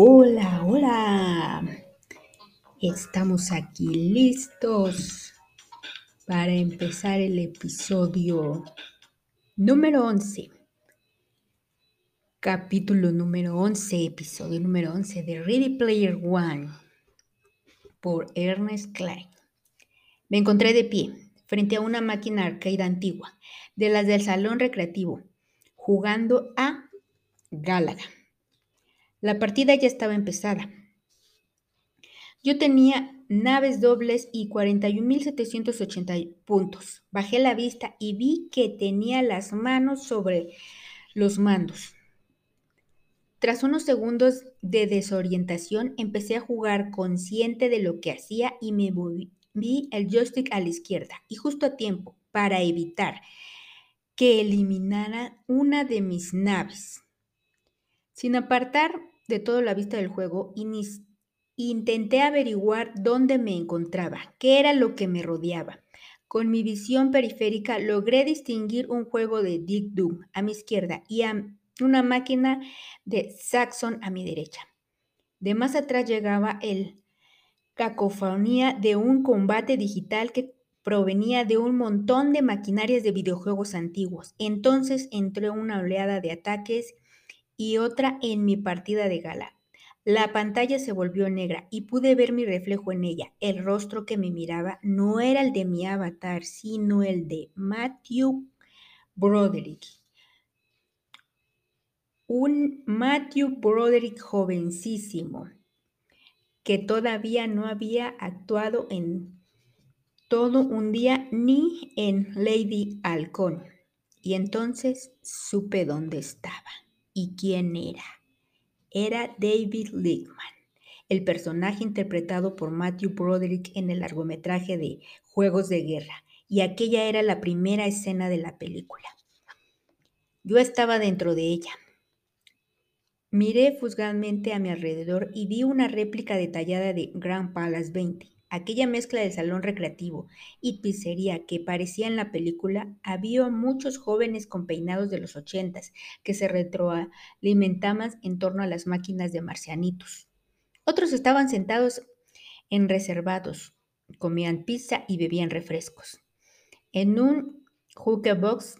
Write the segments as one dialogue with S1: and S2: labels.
S1: Hola, hola. Estamos aquí listos para empezar el episodio número 11. Capítulo número 11, episodio número 11 de Ready Player One por Ernest Klein. Me encontré de pie frente a una máquina arcade antigua, de las del salón recreativo, jugando a Gálaga. La partida ya estaba empezada. Yo tenía naves dobles y 41.780 puntos. Bajé la vista y vi que tenía las manos sobre los mandos. Tras unos segundos de desorientación, empecé a jugar consciente de lo que hacía y me moví el joystick a la izquierda y justo a tiempo para evitar que eliminara una de mis naves. Sin apartar de todo la vista del juego, intenté averiguar dónde me encontraba, qué era lo que me rodeaba. Con mi visión periférica logré distinguir un juego de Dick Doom a mi izquierda y una máquina de Saxon a mi derecha. De más atrás llegaba el cacofonía de un combate digital que provenía de un montón de maquinarias de videojuegos antiguos. Entonces entró una oleada de ataques y otra en mi partida de gala. La pantalla se volvió negra y pude ver mi reflejo en ella. El rostro que me miraba no era el de mi avatar, sino el de Matthew Broderick. Un Matthew Broderick jovencísimo, que todavía no había actuado en todo un día ni en Lady Halcón. Y entonces supe dónde estaba y quién era. Era David Lickman, el personaje interpretado por Matthew Broderick en el largometraje de Juegos de Guerra, y aquella era la primera escena de la película. Yo estaba dentro de ella. Miré fugazmente a mi alrededor y vi una réplica detallada de Grand Palace 20 aquella mezcla de salón recreativo y pizzería que parecía en la película, había muchos jóvenes con peinados de los ochentas que se retroalimentaban en torno a las máquinas de marcianitos. Otros estaban sentados en reservados, comían pizza y bebían refrescos. En un box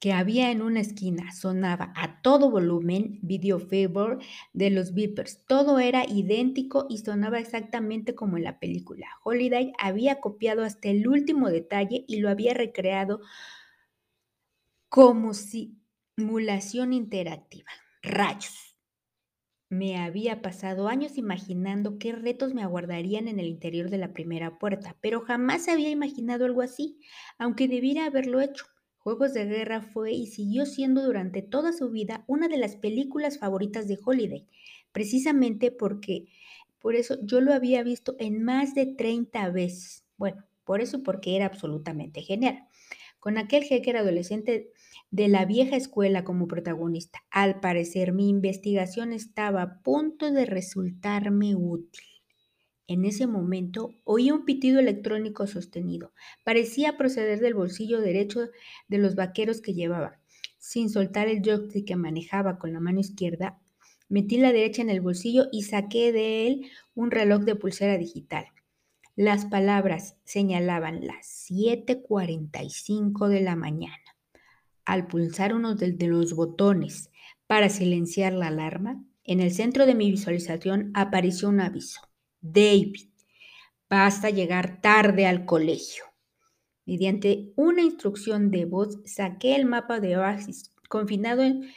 S1: que había en una esquina. Sonaba a todo volumen Video Favor de los Beepers. Todo era idéntico y sonaba exactamente como en la película. Holiday había copiado hasta el último detalle y lo había recreado como simulación interactiva. Rayos. Me había pasado años imaginando qué retos me aguardarían en el interior de la primera puerta, pero jamás había imaginado algo así, aunque debiera haberlo hecho. Juegos de Guerra fue y siguió siendo durante toda su vida una de las películas favoritas de Holiday, precisamente porque por eso yo lo había visto en más de 30 veces. Bueno, por eso porque era absolutamente genial. Con aquel hacker adolescente de la vieja escuela como protagonista, al parecer mi investigación estaba a punto de resultarme útil. En ese momento oí un pitido electrónico sostenido. Parecía proceder del bolsillo derecho de los vaqueros que llevaba. Sin soltar el joystick que manejaba con la mano izquierda, metí la derecha en el bolsillo y saqué de él un reloj de pulsera digital. Las palabras señalaban las 7.45 de la mañana. Al pulsar uno de los botones para silenciar la alarma, en el centro de mi visualización apareció un aviso. David, basta llegar tarde al colegio. Mediante una instrucción de voz saqué el mapa de Oasis, confinado en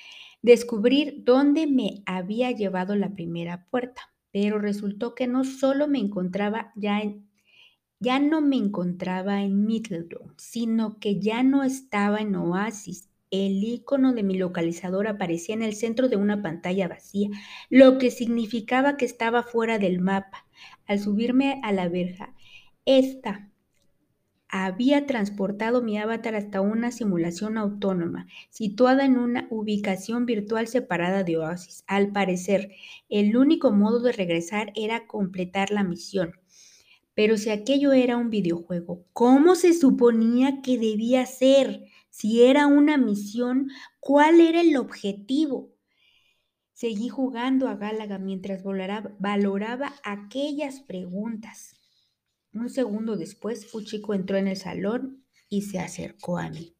S1: descubrir dónde me había llevado la primera puerta, pero resultó que no solo me encontraba ya en ya no me encontraba en Middledon, sino que ya no estaba en Oasis, el icono de mi localizador aparecía en el centro de una pantalla vacía, lo que significaba que estaba fuera del mapa. Al subirme a la verja, esta había transportado mi avatar hasta una simulación autónoma, situada en una ubicación virtual separada de Oasis. Al parecer, el único modo de regresar era completar la misión. Pero si aquello era un videojuego, ¿cómo se suponía que debía ser? Si era una misión, ¿cuál era el objetivo? Seguí jugando a Gálaga mientras valoraba aquellas preguntas. Un segundo después, un chico entró en el salón y se acercó a mí.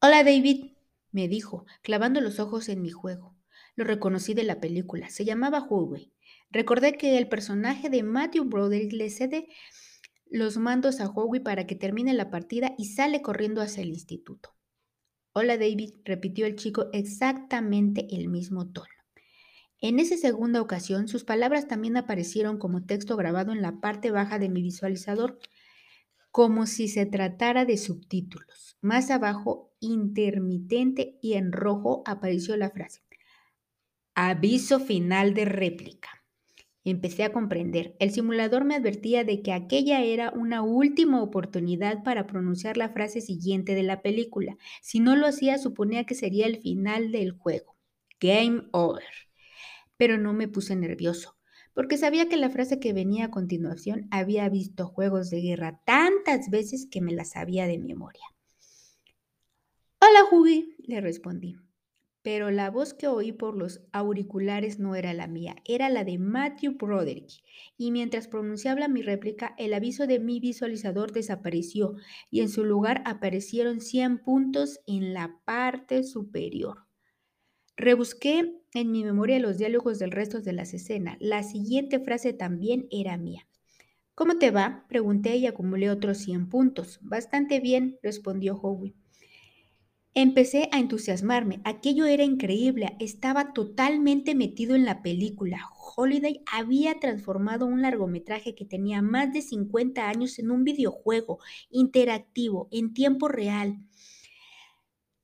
S1: Hola David, me dijo, clavando los ojos en mi juego. Lo reconocí de la película. Se llamaba Huawei. Recordé que el personaje de Matthew Broderick le cede los mandos a Huawei para que termine la partida y sale corriendo hacia el instituto. Hola David, repitió el chico exactamente el mismo tono. En esa segunda ocasión, sus palabras también aparecieron como texto grabado en la parte baja de mi visualizador, como si se tratara de subtítulos. Más abajo, intermitente y en rojo, apareció la frase. Aviso final de réplica. Empecé a comprender. El simulador me advertía de que aquella era una última oportunidad para pronunciar la frase siguiente de la película. Si no lo hacía, suponía que sería el final del juego. Game over pero no me puse nervioso, porque sabía que la frase que venía a continuación había visto juegos de guerra tantas veces que me la sabía de memoria. Hola, Hughie, le respondí. Pero la voz que oí por los auriculares no era la mía, era la de Matthew Broderick. Y mientras pronunciaba mi réplica, el aviso de mi visualizador desapareció y en su lugar aparecieron 100 puntos en la parte superior. Rebusqué en mi memoria los diálogos del resto de las escenas. La siguiente frase también era mía. ¿Cómo te va? Pregunté y acumulé otros 100 puntos. Bastante bien, respondió Howie. Empecé a entusiasmarme. Aquello era increíble. Estaba totalmente metido en la película. Holiday había transformado un largometraje que tenía más de 50 años en un videojuego interactivo, en tiempo real.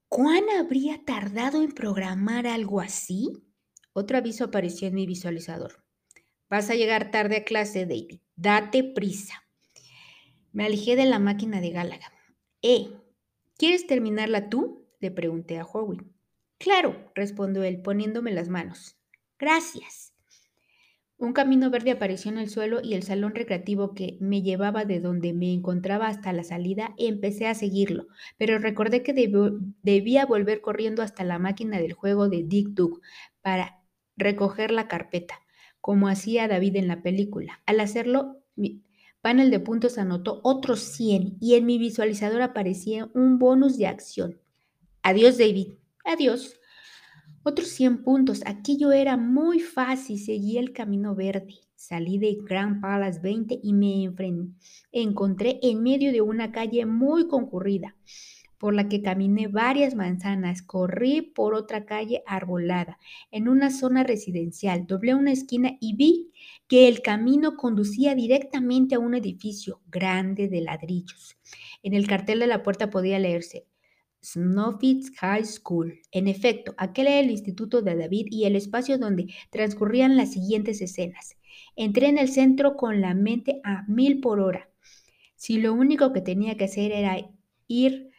S1: ¿Cuán habría tardado en programar algo así? Otro aviso apareció en mi visualizador. Vas a llegar tarde a clase, David. Date prisa. Me alejé de la máquina de Gálaga. Eh, ¿quieres terminarla tú? Le pregunté a Howie. Claro, respondió él, poniéndome las manos. Gracias. Un camino verde apareció en el suelo y el salón recreativo que me llevaba de donde me encontraba hasta la salida empecé a seguirlo, pero recordé que debía volver corriendo hasta la máquina del juego de Dick Duck para recoger la carpeta, como hacía David en la película. Al hacerlo, mi panel de puntos anotó otros 100 y en mi visualizador aparecía un bonus de acción. Adiós, David. Adiós. Otros 100 puntos. Aquello era muy fácil. Seguí el camino verde. Salí de Grand Palace 20 y me encontré en medio de una calle muy concurrida, por la que caminé varias manzanas. Corrí por otra calle arbolada, en una zona residencial. Doblé una esquina y vi que el camino conducía directamente a un edificio grande de ladrillos. En el cartel de la puerta podía leerse Snowfits High School. En efecto, aquel era el instituto de David y el espacio donde transcurrían las siguientes escenas. Entré en el centro con la mente a mil por hora. Si lo único que tenía que hacer era ir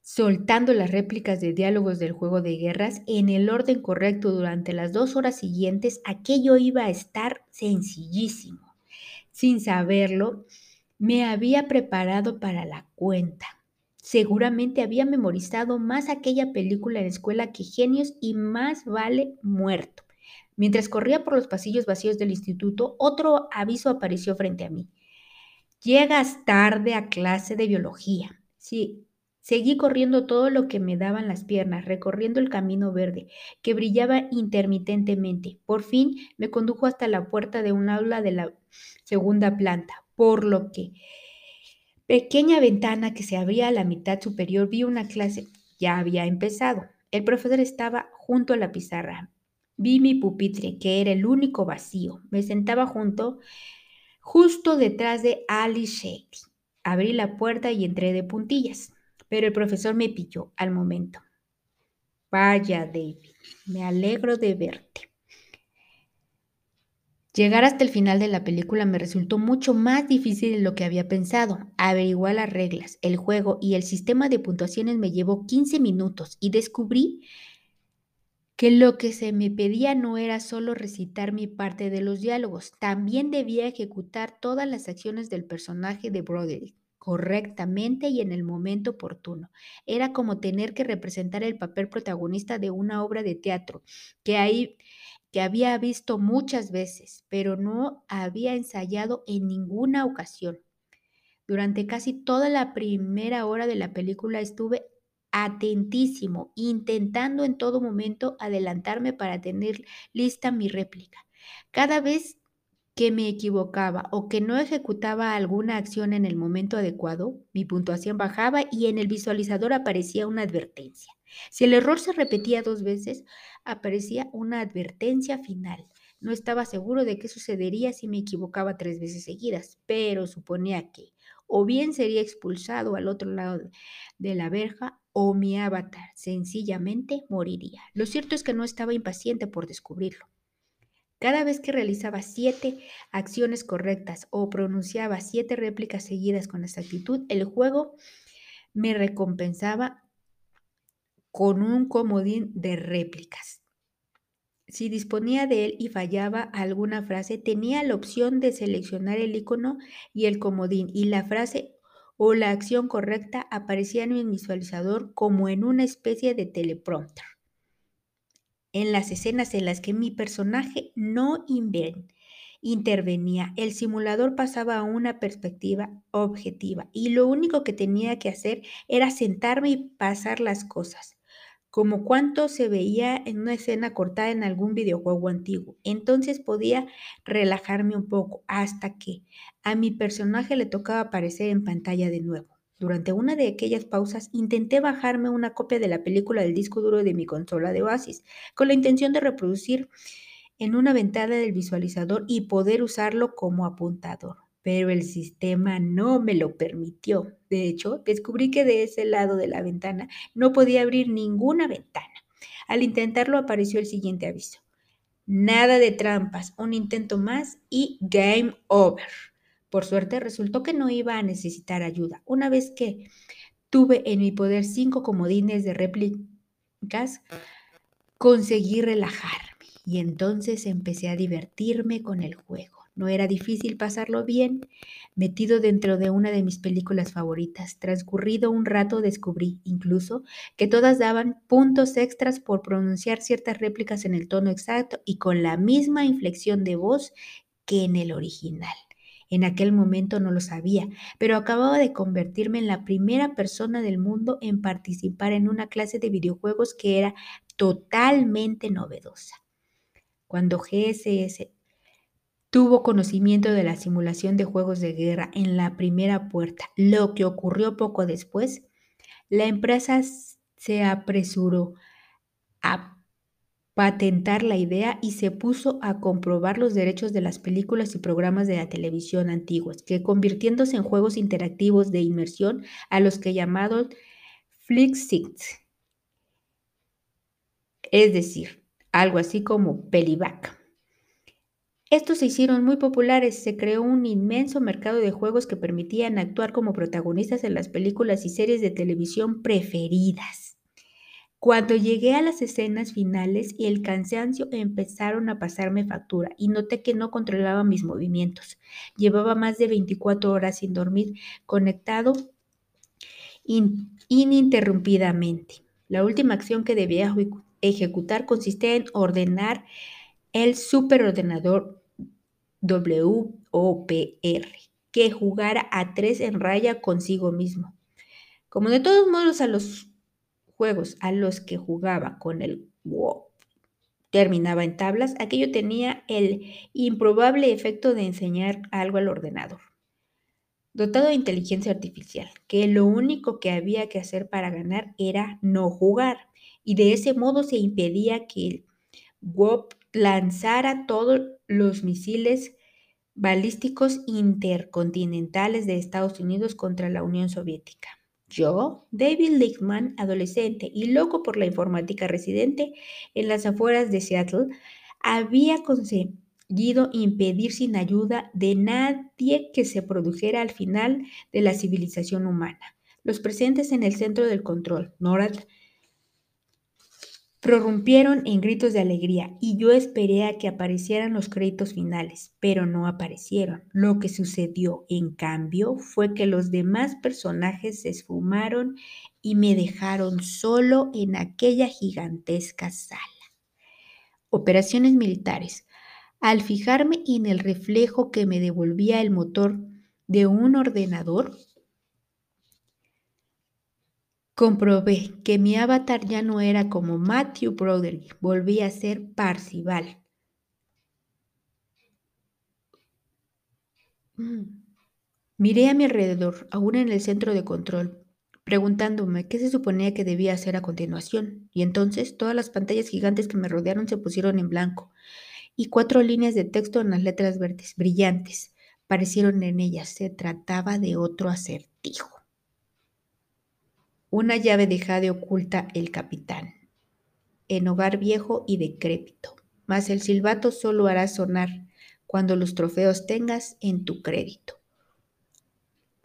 S1: soltando las réplicas de diálogos del juego de guerras en el orden correcto durante las dos horas siguientes, aquello iba a estar sencillísimo. Sin saberlo, me había preparado para la cuenta. Seguramente había memorizado más aquella película en escuela que genios y más vale muerto. Mientras corría por los pasillos vacíos del instituto, otro aviso apareció frente a mí. Llegas tarde a clase de biología. Sí, seguí corriendo todo lo que me daban las piernas, recorriendo el camino verde, que brillaba intermitentemente. Por fin me condujo hasta la puerta de un aula de la segunda planta, por lo que pequeña ventana que se abría a la mitad superior vi una clase. Ya había empezado. El profesor estaba junto a la pizarra. Vi mi pupitre, que era el único vacío. Me sentaba junto, justo detrás de Alice Shady. Abrí la puerta y entré de puntillas, pero el profesor me pilló al momento. Vaya, David, me alegro de verte. Llegar hasta el final de la película me resultó mucho más difícil de lo que había pensado. Averiguar las reglas, el juego y el sistema de puntuaciones me llevó 15 minutos y descubrí que lo que se me pedía no era solo recitar mi parte de los diálogos, también debía ejecutar todas las acciones del personaje de Broderick, correctamente y en el momento oportuno. Era como tener que representar el papel protagonista de una obra de teatro que, ahí, que había visto muchas veces, pero no había ensayado en ninguna ocasión. Durante casi toda la primera hora de la película estuve atentísimo, intentando en todo momento adelantarme para tener lista mi réplica. Cada vez que me equivocaba o que no ejecutaba alguna acción en el momento adecuado, mi puntuación bajaba y en el visualizador aparecía una advertencia. Si el error se repetía dos veces, aparecía una advertencia final. No estaba seguro de qué sucedería si me equivocaba tres veces seguidas, pero suponía que o bien sería expulsado al otro lado de la verja o mi avatar sencillamente moriría. Lo cierto es que no estaba impaciente por descubrirlo. Cada vez que realizaba siete acciones correctas o pronunciaba siete réplicas seguidas con exactitud, el juego me recompensaba con un comodín de réplicas. Si disponía de él y fallaba alguna frase, tenía la opción de seleccionar el icono y el comodín y la frase o la acción correcta aparecía en mi visualizador como en una especie de teleprompter en las escenas en las que mi personaje no intervenía, el simulador pasaba a una perspectiva objetiva y lo único que tenía que hacer era sentarme y pasar las cosas, como cuanto se veía en una escena cortada en algún videojuego antiguo. Entonces podía relajarme un poco hasta que a mi personaje le tocaba aparecer en pantalla de nuevo. Durante una de aquellas pausas intenté bajarme una copia de la película del disco duro de mi consola de Oasis, con la intención de reproducir en una ventana del visualizador y poder usarlo como apuntador. Pero el sistema no me lo permitió. De hecho, descubrí que de ese lado de la ventana no podía abrir ninguna ventana. Al intentarlo apareció el siguiente aviso. Nada de trampas, un intento más y game over. Por suerte resultó que no iba a necesitar ayuda. Una vez que tuve en mi poder cinco comodines de réplicas, conseguí relajarme y entonces empecé a divertirme con el juego. No era difícil pasarlo bien. Metido dentro de una de mis películas favoritas, transcurrido un rato descubrí incluso que todas daban puntos extras por pronunciar ciertas réplicas en el tono exacto y con la misma inflexión de voz que en el original. En aquel momento no lo sabía, pero acababa de convertirme en la primera persona del mundo en participar en una clase de videojuegos que era totalmente novedosa. Cuando GSS tuvo conocimiento de la simulación de juegos de guerra en la primera puerta, lo que ocurrió poco después, la empresa se apresuró a patentar la idea y se puso a comprobar los derechos de las películas y programas de la televisión antiguos, que convirtiéndose en juegos interactivos de inmersión a los que llamados Flixit, es decir, algo así como Peliback. Estos se hicieron muy populares, se creó un inmenso mercado de juegos que permitían actuar como protagonistas en las películas y series de televisión preferidas. Cuando llegué a las escenas finales y el cansancio empezaron a pasarme factura y noté que no controlaba mis movimientos. Llevaba más de 24 horas sin dormir, conectado ininterrumpidamente. La última acción que debía ejecutar consistía en ordenar el superordenador WOPR que jugara a tres en raya consigo mismo. Como de todos modos a los juegos a los que jugaba con el WoW terminaba en tablas, aquello tenía el improbable efecto de enseñar algo al ordenador. Dotado de inteligencia artificial, que lo único que había que hacer para ganar era no jugar, y de ese modo se impedía que el WoW lanzara todos los misiles balísticos intercontinentales de Estados Unidos contra la Unión Soviética. Yo, David Lichtman, adolescente y loco por la informática residente en las afueras de Seattle, había conseguido impedir sin ayuda de nadie que se produjera al final de la civilización humana. Los presentes en el centro del control, NORAD, prorrumpieron en gritos de alegría y yo esperé a que aparecieran los créditos finales, pero no aparecieron. Lo que sucedió, en cambio, fue que los demás personajes se esfumaron y me dejaron solo en aquella gigantesca sala. Operaciones militares. Al fijarme en el reflejo que me devolvía el motor de un ordenador, comprobé que mi avatar ya no era como Matthew Broderick, volvía a ser Parcival. Mm. Miré a mi alrededor, aún en el centro de control, preguntándome qué se suponía que debía hacer a continuación, y entonces todas las pantallas gigantes que me rodearon se pusieron en blanco, y cuatro líneas de texto en las letras verdes, brillantes, parecieron en ellas. Se trataba de otro acertijo. Una llave de jade oculta el capitán, en hogar viejo y decrépito, mas el silbato solo hará sonar cuando los trofeos tengas en tu crédito.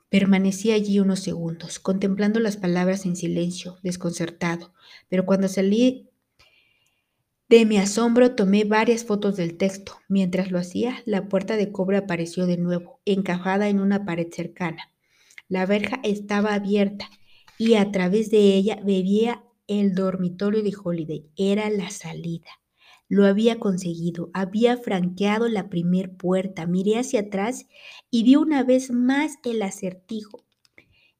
S1: Permanecí allí unos segundos, contemplando las palabras en silencio, desconcertado, pero cuando salí de mi asombro tomé varias fotos del texto. Mientras lo hacía, la puerta de cobre apareció de nuevo, encajada en una pared cercana. La verja estaba abierta y a través de ella veía el dormitorio de Holiday. Era la salida. Lo había conseguido, había franqueado la primer puerta. Miré hacia atrás y vi una vez más el acertijo,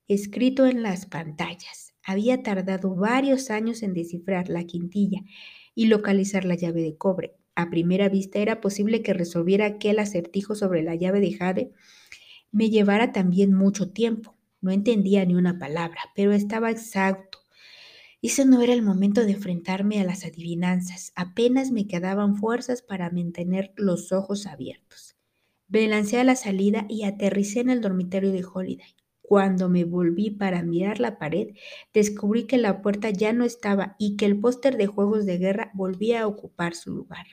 S1: escrito en las pantallas. Había tardado varios años en descifrar la quintilla y localizar la llave de cobre. A primera vista era posible que resolviera aquel acertijo sobre la llave de jade me llevara también mucho tiempo. No entendía ni una palabra, pero estaba exacto ese no era el momento de enfrentarme a las adivinanzas. Apenas me quedaban fuerzas para mantener los ojos abiertos. Me lancé a la salida y aterricé en el dormitorio de Holiday. Cuando me volví para mirar la pared, descubrí que la puerta ya no estaba y que el póster de juegos de guerra volvía a ocupar su lugar.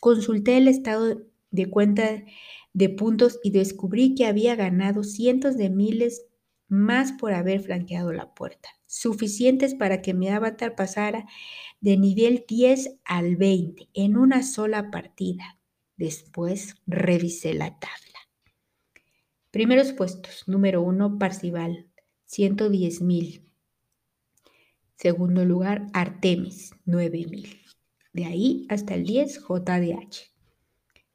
S1: Consulté el estado de cuenta de puntos y descubrí que había ganado cientos de miles más por haber flanqueado la puerta suficientes para que mi avatar pasara de nivel 10 al 20 en una sola partida. Después revisé la tabla. Primeros puestos. Número 1, Parcival, 110 mil. Segundo lugar, Artemis, 9 mil. De ahí hasta el 10, JDH.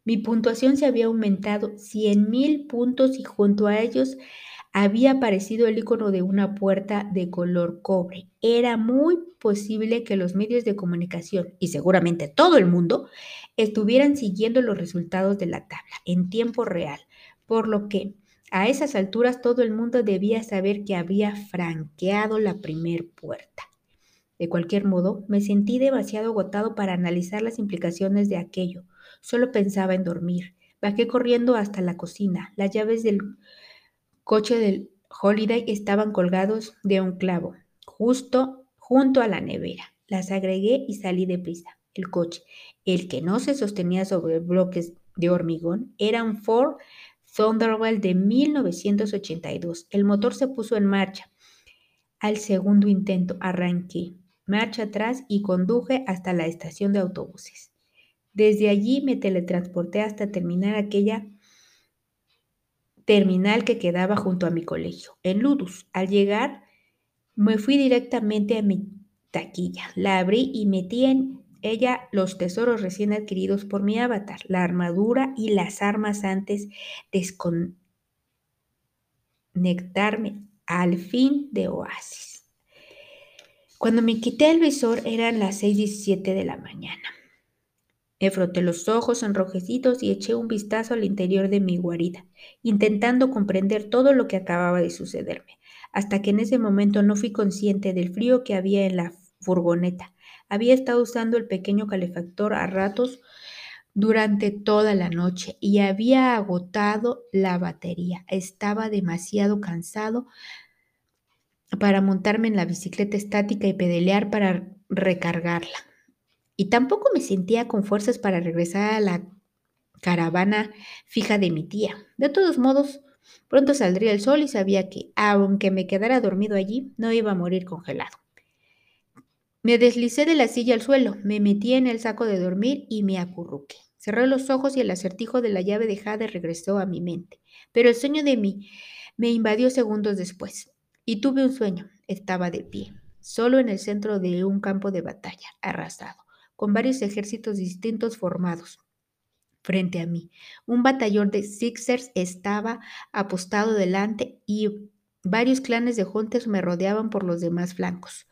S1: Mi puntuación se había aumentado 100 mil puntos y junto a ellos había aparecido el icono de una puerta de color cobre. Era muy posible que los medios de comunicación y seguramente todo el mundo estuvieran siguiendo los resultados de la tabla en tiempo real, por lo que a esas alturas todo el mundo debía saber que había franqueado la primer puerta. De cualquier modo, me sentí demasiado agotado para analizar las implicaciones de aquello. Solo pensaba en dormir. Bajé corriendo hasta la cocina. Las llaves del coche del Holiday estaban colgados de un clavo, justo junto a la nevera. Las agregué y salí deprisa. El coche, el que no se sostenía sobre bloques de hormigón, era un Ford Thunderbird de 1982. El motor se puso en marcha. Al segundo intento arranqué marcha atrás y conduje hasta la estación de autobuses. Desde allí me teletransporté hasta terminar aquella terminal que quedaba junto a mi colegio, en Ludus. Al llegar, me fui directamente a mi taquilla, la abrí y metí en ella los tesoros recién adquiridos por mi avatar, la armadura y las armas antes de desconectarme al fin de Oasis. Cuando me quité el visor eran las 6.17 de la mañana. Me froté los ojos enrojecidos y eché un vistazo al interior de mi guarida, intentando comprender todo lo que acababa de sucederme, hasta que en ese momento no fui consciente del frío que había en la furgoneta. Había estado usando el pequeño calefactor a ratos durante toda la noche y había agotado la batería. Estaba demasiado cansado para montarme en la bicicleta estática y pedalear para recargarla y tampoco me sentía con fuerzas para regresar a la caravana fija de mi tía. De todos modos, pronto saldría el sol y sabía que, aunque me quedara dormido allí, no iba a morir congelado. Me deslicé de la silla al suelo, me metí en el saco de dormir y me acurruqué. Cerré los ojos y el acertijo de la llave de Jade regresó a mi mente. Pero el sueño de mí me invadió segundos después. Y tuve un sueño. Estaba de pie, solo en el centro de un campo de batalla, arrasado, con varios ejércitos distintos formados frente a mí. Un batallón de Sixers estaba apostado delante y varios clanes de Hunters me rodeaban por los demás flancos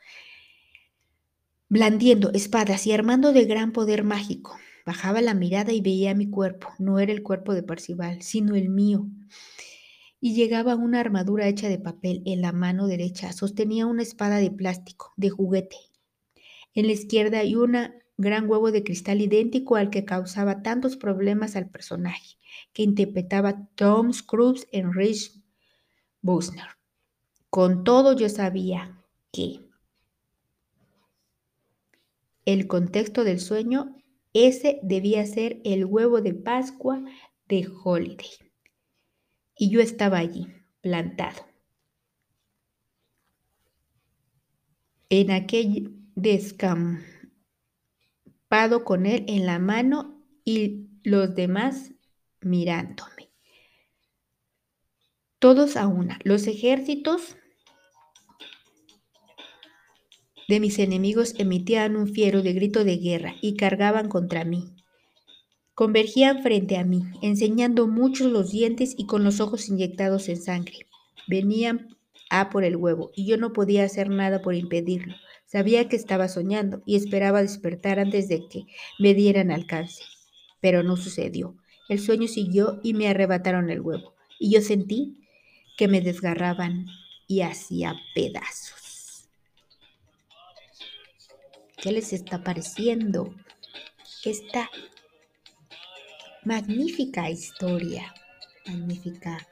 S1: blandiendo espadas y armando de gran poder mágico. Bajaba la mirada y veía mi cuerpo. No era el cuerpo de Parcival, sino el mío. Y llegaba una armadura hecha de papel en la mano derecha. Sostenía una espada de plástico, de juguete. En la izquierda hay un gran huevo de cristal idéntico al que causaba tantos problemas al personaje que interpretaba Tom Scrooge en Rich Busner. Con todo yo sabía que el contexto del sueño, ese debía ser el huevo de Pascua de Holiday. Y yo estaba allí, plantado. En aquel descampado con él en la mano y los demás mirándome. Todos a una. Los ejércitos de mis enemigos emitían un fiero de grito de guerra y cargaban contra mí. Convergían frente a mí, enseñando muchos los dientes y con los ojos inyectados en sangre. Venían a por el huevo y yo no podía hacer nada por impedirlo. Sabía que estaba soñando y esperaba despertar antes de que me dieran alcance. Pero no sucedió. El sueño siguió y me arrebataron el huevo. Y yo sentí que me desgarraban y hacía pedazos. ¿Qué les está pareciendo esta magnífica historia? Magnífica